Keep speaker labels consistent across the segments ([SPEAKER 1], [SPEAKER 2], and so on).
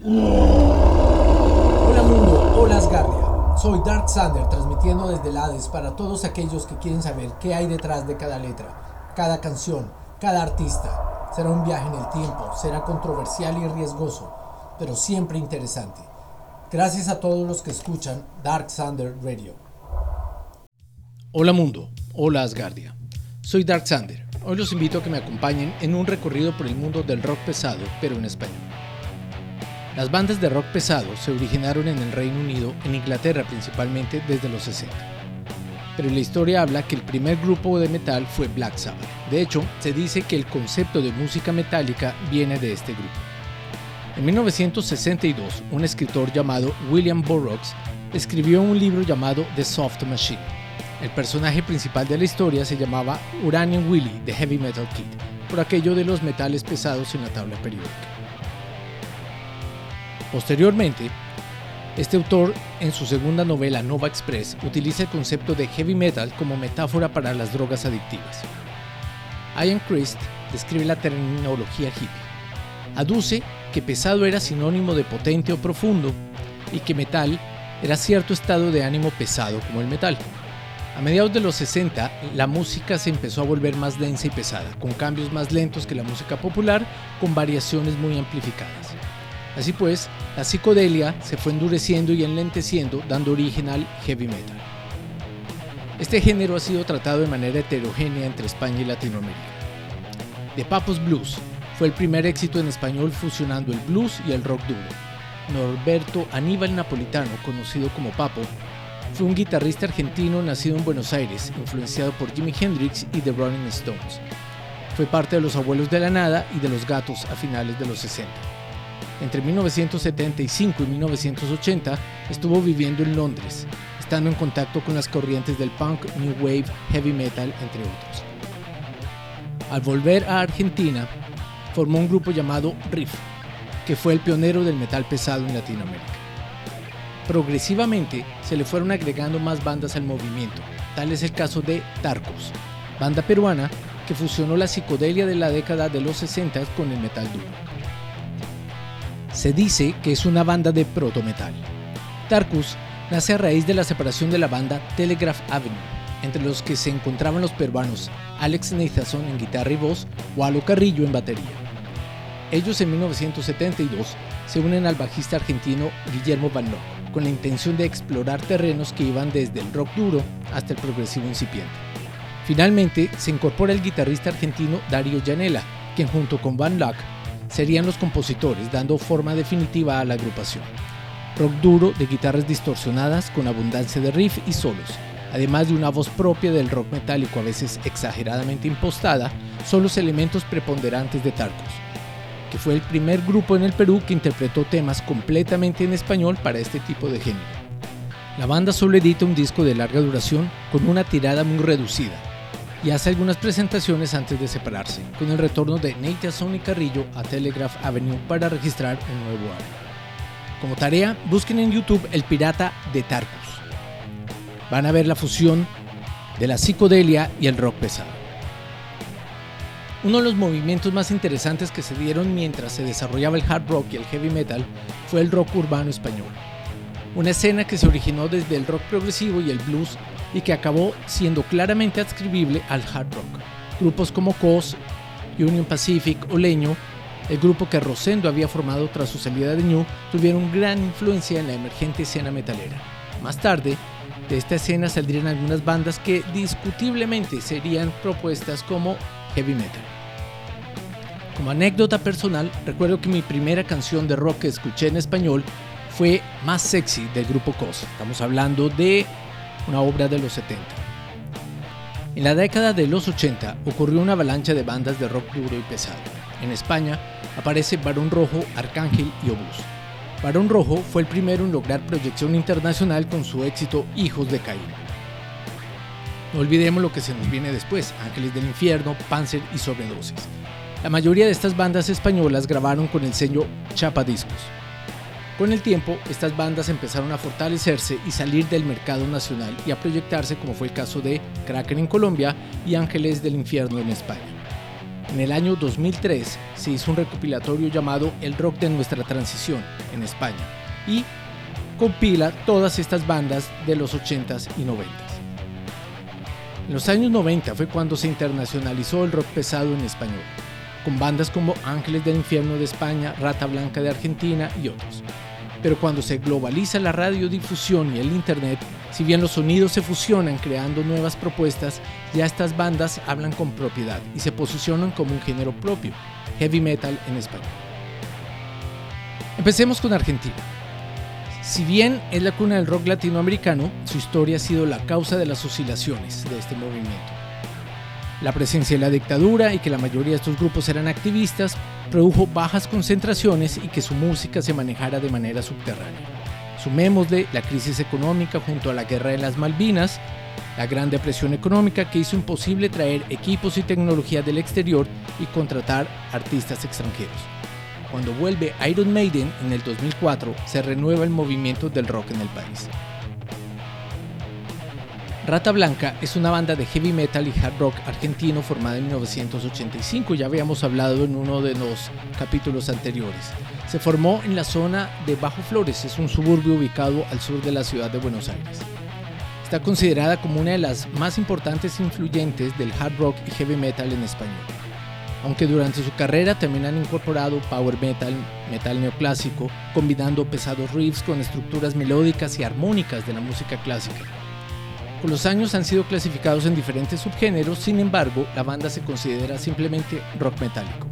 [SPEAKER 1] Hola mundo, hola Asgardia. Soy Dark Sander transmitiendo desde el Hades para todos aquellos que quieren saber qué hay detrás de cada letra, cada canción, cada artista. Será un viaje en el tiempo, será controversial y riesgoso, pero siempre interesante. Gracias a todos los que escuchan Dark Sander Radio.
[SPEAKER 2] Hola mundo, hola Asgardia. Soy Dark Sander. Hoy los invito a que me acompañen en un recorrido por el mundo del rock pesado, pero en español. Las bandas de rock pesado se originaron en el Reino Unido, en Inglaterra principalmente desde los 60. Pero la historia habla que el primer grupo de metal fue Black Sabbath. De hecho, se dice que el concepto de música metálica viene de este grupo. En 1962, un escritor llamado William Burroughs escribió un libro llamado The Soft Machine. El personaje principal de la historia se llamaba Uranium Willie, The Heavy Metal Kid, por aquello de los metales pesados en la tabla periódica. Posteriormente, este autor, en su segunda novela Nova Express, utiliza el concepto de heavy metal como metáfora para las drogas adictivas. Ian Christ describe la terminología hippie. Aduce que pesado era sinónimo de potente o profundo y que metal era cierto estado de ánimo pesado como el metal. A mediados de los 60, la música se empezó a volver más densa y pesada, con cambios más lentos que la música popular, con variaciones muy amplificadas. Así pues, la psicodelia se fue endureciendo y enlenteciendo, dando origen al heavy metal. Este género ha sido tratado de manera heterogénea entre España y Latinoamérica. The Papos Blues fue el primer éxito en español fusionando el blues y el rock duro. Norberto Aníbal Napolitano, conocido como Papo, fue un guitarrista argentino nacido en Buenos Aires, influenciado por Jimi Hendrix y The Rolling Stones. Fue parte de los Abuelos de la Nada y de los Gatos a finales de los 60. Entre 1975 y 1980 estuvo viviendo en Londres, estando en contacto con las corrientes del punk, new wave, heavy metal, entre otros. Al volver a Argentina, formó un grupo llamado Riff, que fue el pionero del metal pesado en Latinoamérica. Progresivamente se le fueron agregando más bandas al movimiento, tal es el caso de Tarcos, banda peruana que fusionó la psicodelia de la década de los 60 con el metal duro. Se dice que es una banda de proto-metal. Tarkus nace a raíz de la separación de la banda Telegraph Avenue, entre los que se encontraban los peruanos Alex Neithason en guitarra y voz, Walo Carrillo en batería. Ellos en 1972 se unen al bajista argentino Guillermo Van Locke, con la intención de explorar terrenos que iban desde el rock duro hasta el progresivo incipiente. Finalmente se incorpora el guitarrista argentino Dario Janela, quien junto con Van Locke serían los compositores, dando forma definitiva a la agrupación. Rock duro de guitarras distorsionadas con abundancia de riff y solos, además de una voz propia del rock metálico a veces exageradamente impostada, son los elementos preponderantes de Tarcos, que fue el primer grupo en el Perú que interpretó temas completamente en español para este tipo de género. La banda solo edita un disco de larga duración con una tirada muy reducida, y hace algunas presentaciones antes de separarse, con el retorno de Nate Sony Carrillo a Telegraph Avenue para registrar un nuevo álbum. Como tarea, busquen en YouTube El Pirata de Tarkus. Van a ver la fusión de la psicodelia y el rock pesado. Uno de los movimientos más interesantes que se dieron mientras se desarrollaba el hard rock y el heavy metal fue el rock urbano español. Una escena que se originó desde el rock progresivo y el blues y que acabó siendo claramente adscribible al hard rock. Grupos como COS, Union Pacific o Leño, el grupo que Rosendo había formado tras su salida de New, tuvieron gran influencia en la emergente escena metalera. Más tarde, de esta escena saldrían algunas bandas que discutiblemente serían propuestas como heavy metal. Como anécdota personal, recuerdo que mi primera canción de rock que escuché en español fue Más Sexy del grupo COS. Estamos hablando de una obra de los 70. En la década de los 80 ocurrió una avalancha de bandas de rock duro y pesado. En España aparece Barón Rojo, Arcángel y Obús. Barón Rojo fue el primero en lograr proyección internacional con su éxito Hijos de Caín. No olvidemos lo que se nos viene después, Ángeles del Infierno, Panzer y Sobredosis. La mayoría de estas bandas españolas grabaron con el sello Chapa Discos. Con el tiempo, estas bandas empezaron a fortalecerse y salir del mercado nacional y a proyectarse como fue el caso de Kraken en Colombia y Ángeles del Infierno en España. En el año 2003 se hizo un recopilatorio llamado El Rock de nuestra transición en España y compila todas estas bandas de los 80s y 90s. En los años 90 fue cuando se internacionalizó el rock pesado en español, con bandas como Ángeles del Infierno de España, Rata Blanca de Argentina y otros. Pero cuando se globaliza la radiodifusión y el Internet, si bien los sonidos se fusionan creando nuevas propuestas, ya estas bandas hablan con propiedad y se posicionan como un género propio, heavy metal en español. Empecemos con Argentina. Si bien es la cuna del rock latinoamericano, su historia ha sido la causa de las oscilaciones de este movimiento. La presencia de la dictadura y que la mayoría de estos grupos eran activistas produjo bajas concentraciones y que su música se manejara de manera subterránea. Sumémosle la crisis económica junto a la guerra de las Malvinas, la gran depresión económica que hizo imposible traer equipos y tecnología del exterior y contratar artistas extranjeros. Cuando vuelve Iron Maiden en el 2004, se renueva el movimiento del rock en el país. Rata Blanca es una banda de heavy metal y hard rock argentino formada en 1985, ya habíamos hablado en uno de los capítulos anteriores. Se formó en la zona de Bajo Flores, es un suburbio ubicado al sur de la ciudad de Buenos Aires. Está considerada como una de las más importantes e influyentes del hard rock y heavy metal en español aunque durante su carrera también han incorporado power metal, metal neoclásico, combinando pesados riffs con estructuras melódicas y armónicas de la música clásica. Con los años han sido clasificados en diferentes subgéneros, sin embargo, la banda se considera simplemente rock metálico.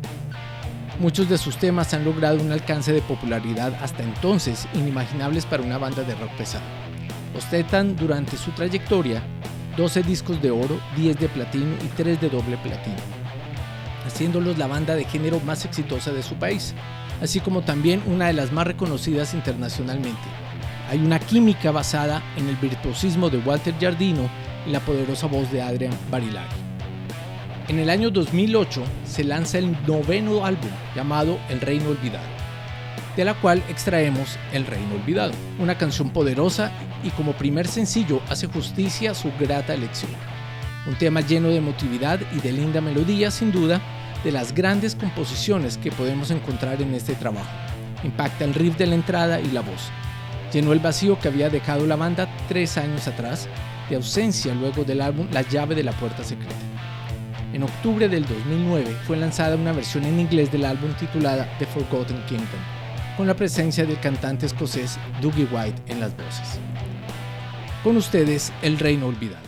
[SPEAKER 2] Muchos de sus temas han logrado un alcance de popularidad hasta entonces inimaginables para una banda de rock pesado. Ostentan durante su trayectoria 12 discos de oro, 10 de platino y 3 de doble platino haciéndolos la banda de género más exitosa de su país, así como también una de las más reconocidas internacionalmente. Hay una química basada en el virtuosismo de Walter Giardino y la poderosa voz de Adrian Barilari. En el año 2008 se lanza el noveno álbum llamado El Reino Olvidado, de la cual extraemos El Reino Olvidado, una canción poderosa y como primer sencillo hace justicia a su grata elección. Un tema lleno de emotividad y de linda melodía sin duda, de las grandes composiciones que podemos encontrar en este trabajo. Impacta el riff de la entrada y la voz. Llenó el vacío que había dejado la banda tres años atrás, de ausencia luego del álbum La llave de la puerta secreta. En octubre del 2009 fue lanzada una versión en inglés del álbum titulada The Forgotten Kingdom, con la presencia del cantante escocés Dougie White en las voces. Con ustedes, El Reino Olvidado.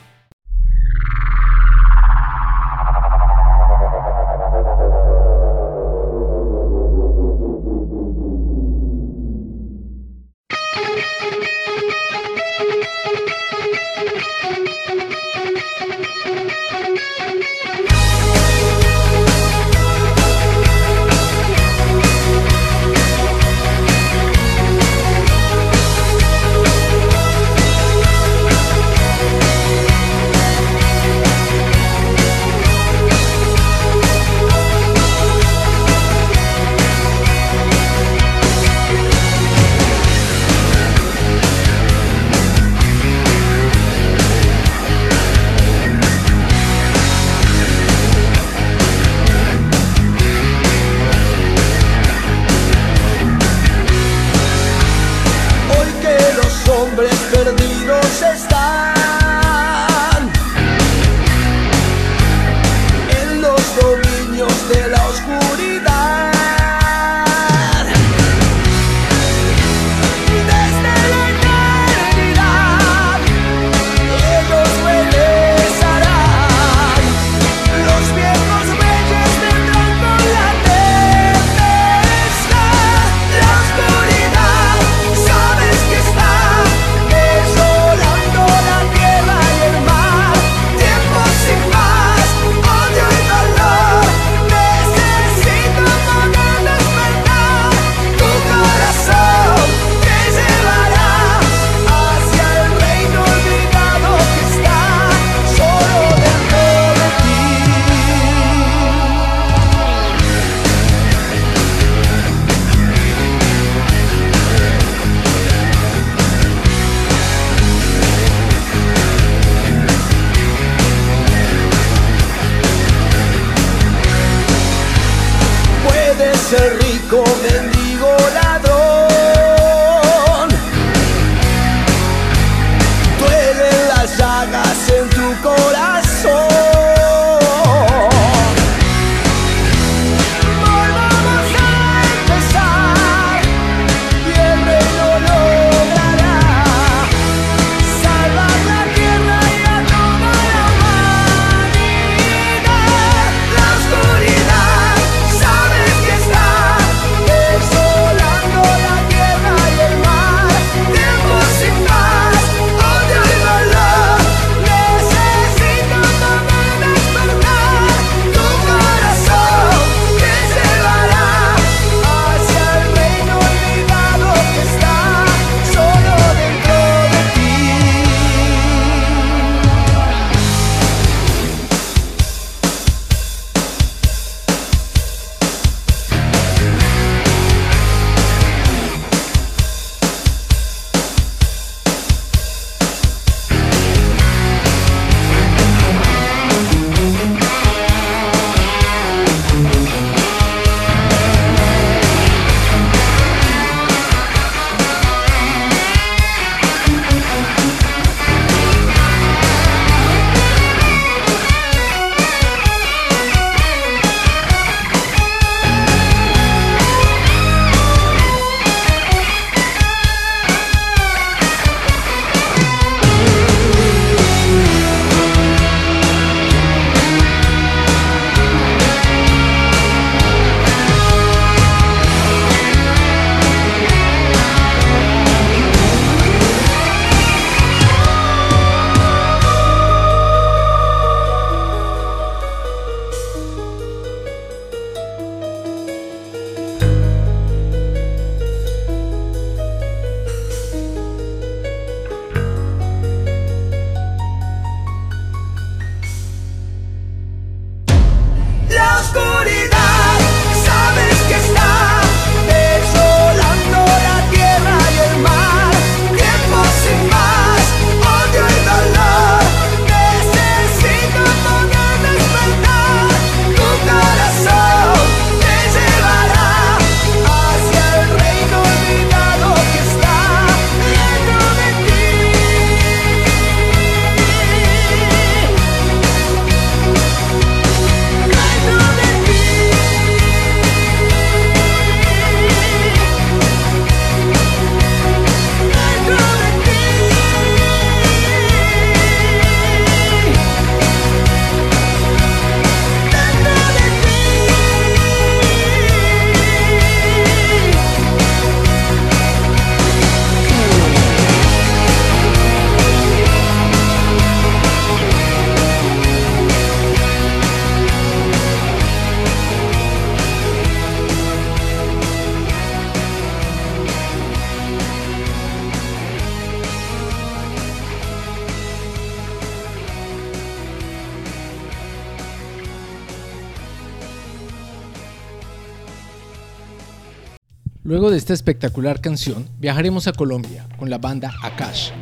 [SPEAKER 2] Esta espectacular canción, viajaremos a Colombia con la banda Akash.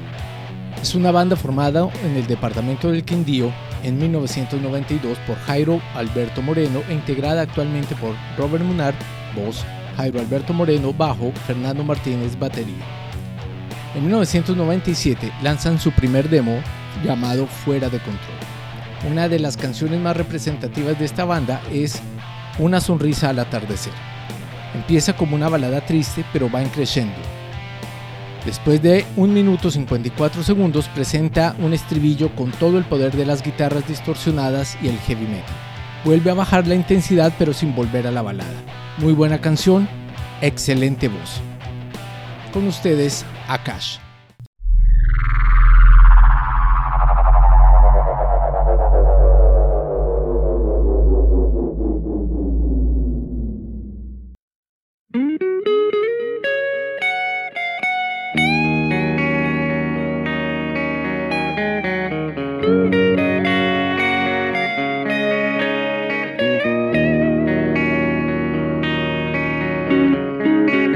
[SPEAKER 2] Es una banda formada en el departamento del Quindío en 1992 por Jairo Alberto Moreno e integrada actualmente por Robert Munar, voz, Jairo Alberto Moreno, bajo, Fernando Martínez, batería. En 1997 lanzan su primer demo llamado Fuera de Control. Una de las canciones más representativas de esta banda es Una sonrisa al atardecer. Empieza como una balada triste, pero va creciendo. Después de 1 minuto 54 segundos presenta un estribillo con todo el poder de las guitarras distorsionadas y el heavy metal. Vuelve a bajar la intensidad pero sin volver a la balada. Muy buena canción, excelente voz. Con ustedes, Akash.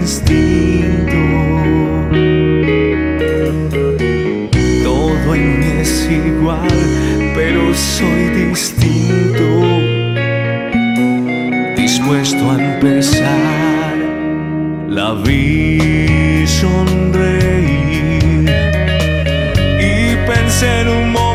[SPEAKER 3] instinto. Todo en
[SPEAKER 4] mí es igual, pero soy
[SPEAKER 3] distinto. Dispuesto a empezar la vi sonreír y pensé en un momento.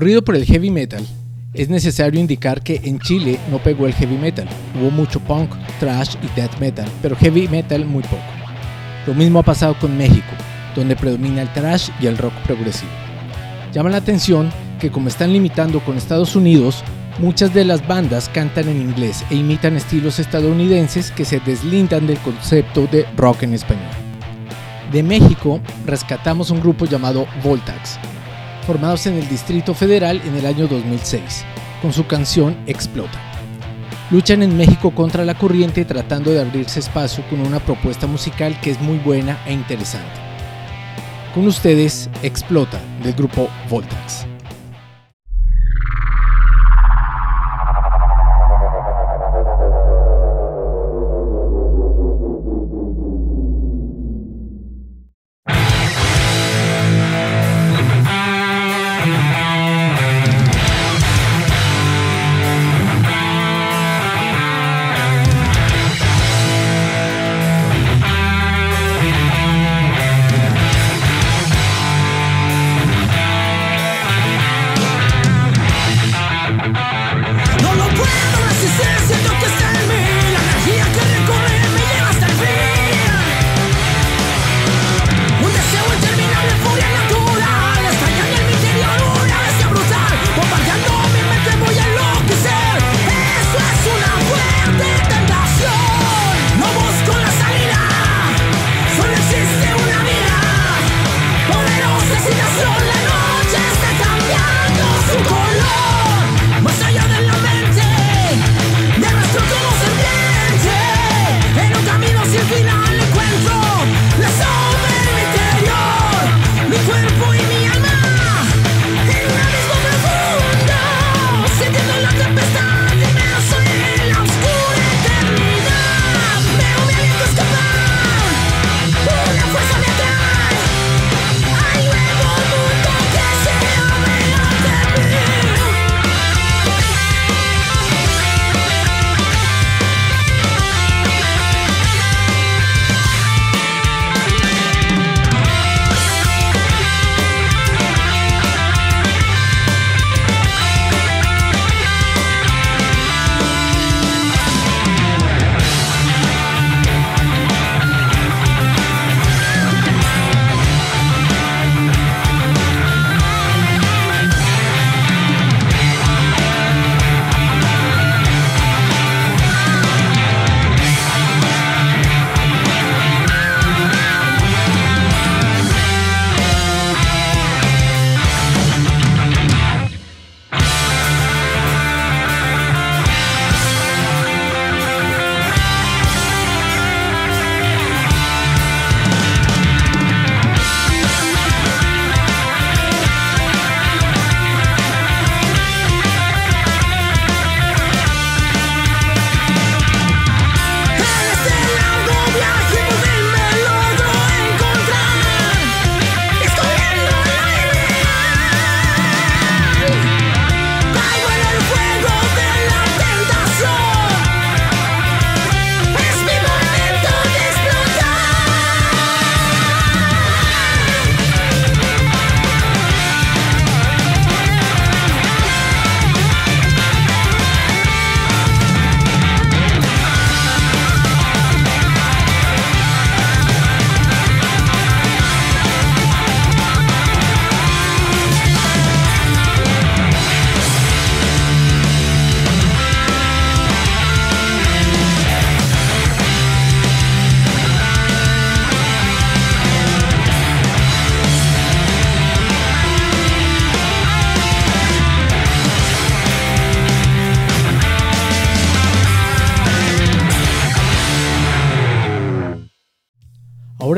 [SPEAKER 3] Recorrido por el heavy metal, es necesario indicar que en Chile no pegó el heavy metal. Hubo mucho punk, thrash y death metal, pero heavy metal muy poco. Lo mismo ha pasado con México, donde predomina el thrash y el rock progresivo. Llama la atención que como están limitando con Estados Unidos, muchas de las bandas cantan en inglés e imitan estilos estadounidenses que se deslindan del concepto de rock en español. De México rescatamos un grupo llamado Voltax, formados en el Distrito Federal en el año 2006, con su canción Explota. Luchan en México contra la corriente tratando de abrirse espacio con una propuesta musical que es muy buena e interesante. Con ustedes, Explota, del grupo Voltax.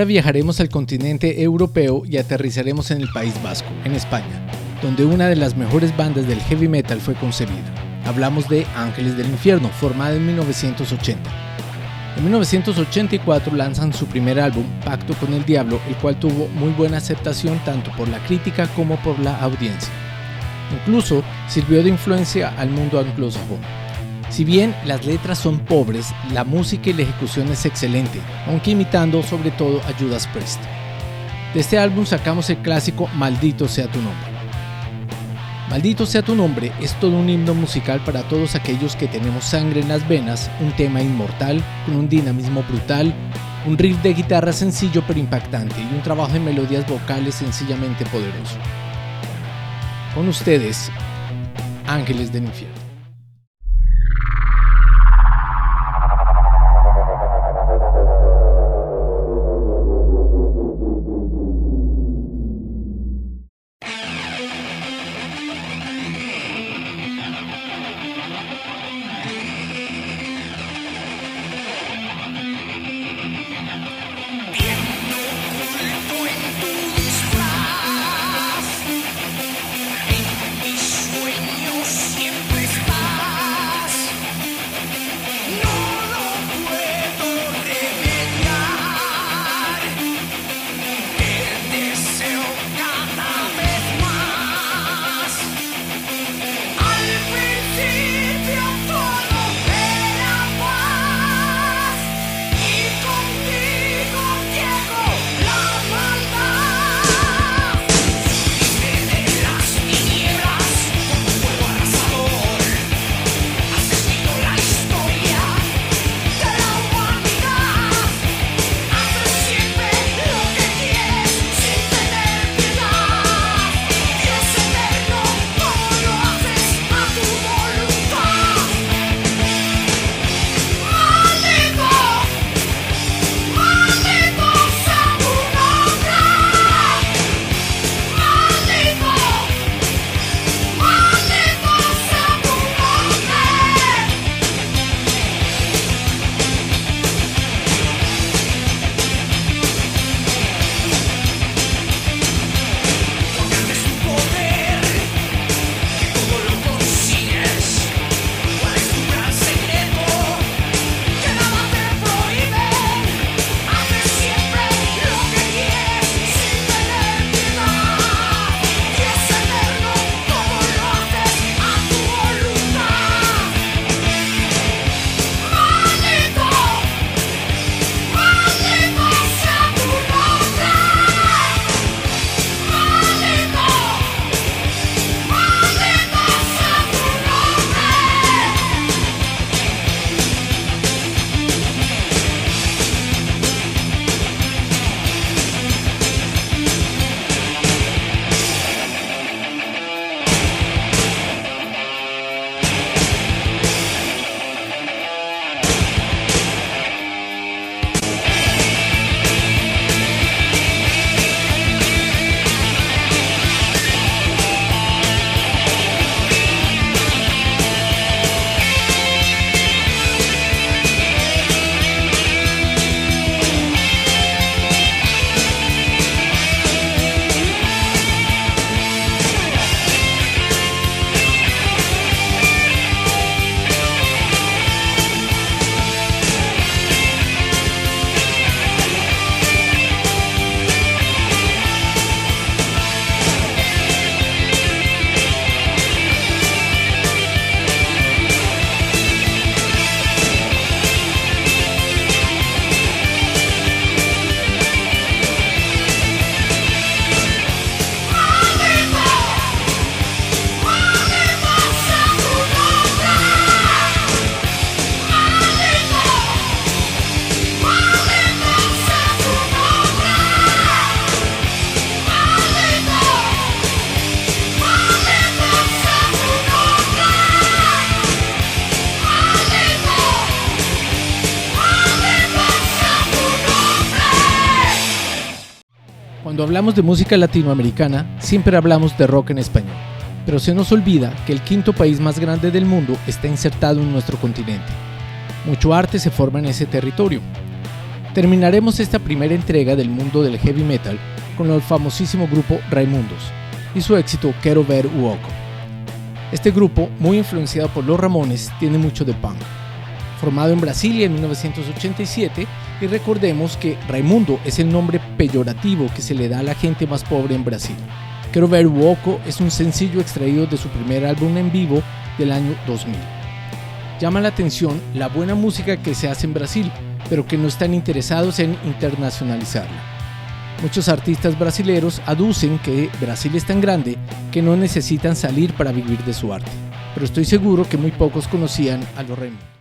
[SPEAKER 3] Viajaremos al continente europeo y aterrizaremos en el País Vasco, en España, donde una de las mejores bandas del heavy metal fue concebida. Hablamos de Ángeles del Infierno, formada en 1980. En 1984 lanzan su primer álbum, Pacto con el Diablo, el cual tuvo muy buena aceptación tanto por la crítica como por la audiencia. Incluso sirvió de influencia al mundo anglosajón. Si bien las letras son pobres, la música y la ejecución es excelente, aunque imitando sobre todo a Judas Priest. De este álbum sacamos el clásico Maldito sea tu nombre. Maldito sea tu nombre es todo un himno musical para todos aquellos que tenemos sangre en las venas, un tema inmortal, con un dinamismo brutal, un riff de guitarra sencillo pero impactante y un trabajo de melodías vocales sencillamente poderoso. Con ustedes, Ángeles del Infierno. Hablamos de música latinoamericana, siempre hablamos de rock en español, pero se nos olvida que el quinto país más grande del mundo está insertado en nuestro continente. Mucho arte se forma en ese territorio.
[SPEAKER 2] Terminaremos esta primera entrega del mundo del heavy metal con el famosísimo grupo Raimundos y su éxito Quero Ver Uoco. Este grupo, muy influenciado por los Ramones, tiene mucho de punk. Formado en Brasilia en 1987, y recordemos que Raimundo es el nombre peyorativo que se le da a la gente más pobre en Brasil. Quero Ver Uoco es un sencillo extraído de su primer álbum en vivo del año 2000. Llama la atención la buena música que se hace en Brasil, pero que no están interesados en internacionalizarla. Muchos artistas brasileños aducen que Brasil es tan grande que no necesitan salir para vivir de su arte, pero estoy seguro que muy pocos conocían a los Raimundos.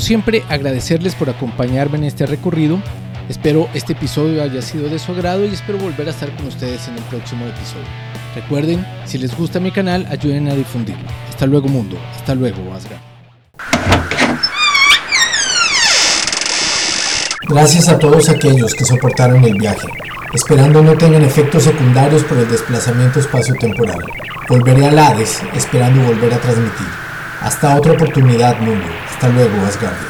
[SPEAKER 2] Siempre, agradecerles por acompañarme en este recorrido. Espero este episodio haya sido de su agrado y espero volver a estar con ustedes en el próximo episodio. Recuerden, si les gusta mi canal, ayuden a difundirlo. Hasta luego mundo, hasta luego Asgard.
[SPEAKER 1] Gracias a todos aquellos que soportaron el viaje, esperando no tengan efectos secundarios por el desplazamiento espacio-temporal. Volveré a Hades, esperando volver a transmitir. Hasta otra oportunidad, mundo. Hasta luego, Asgardia.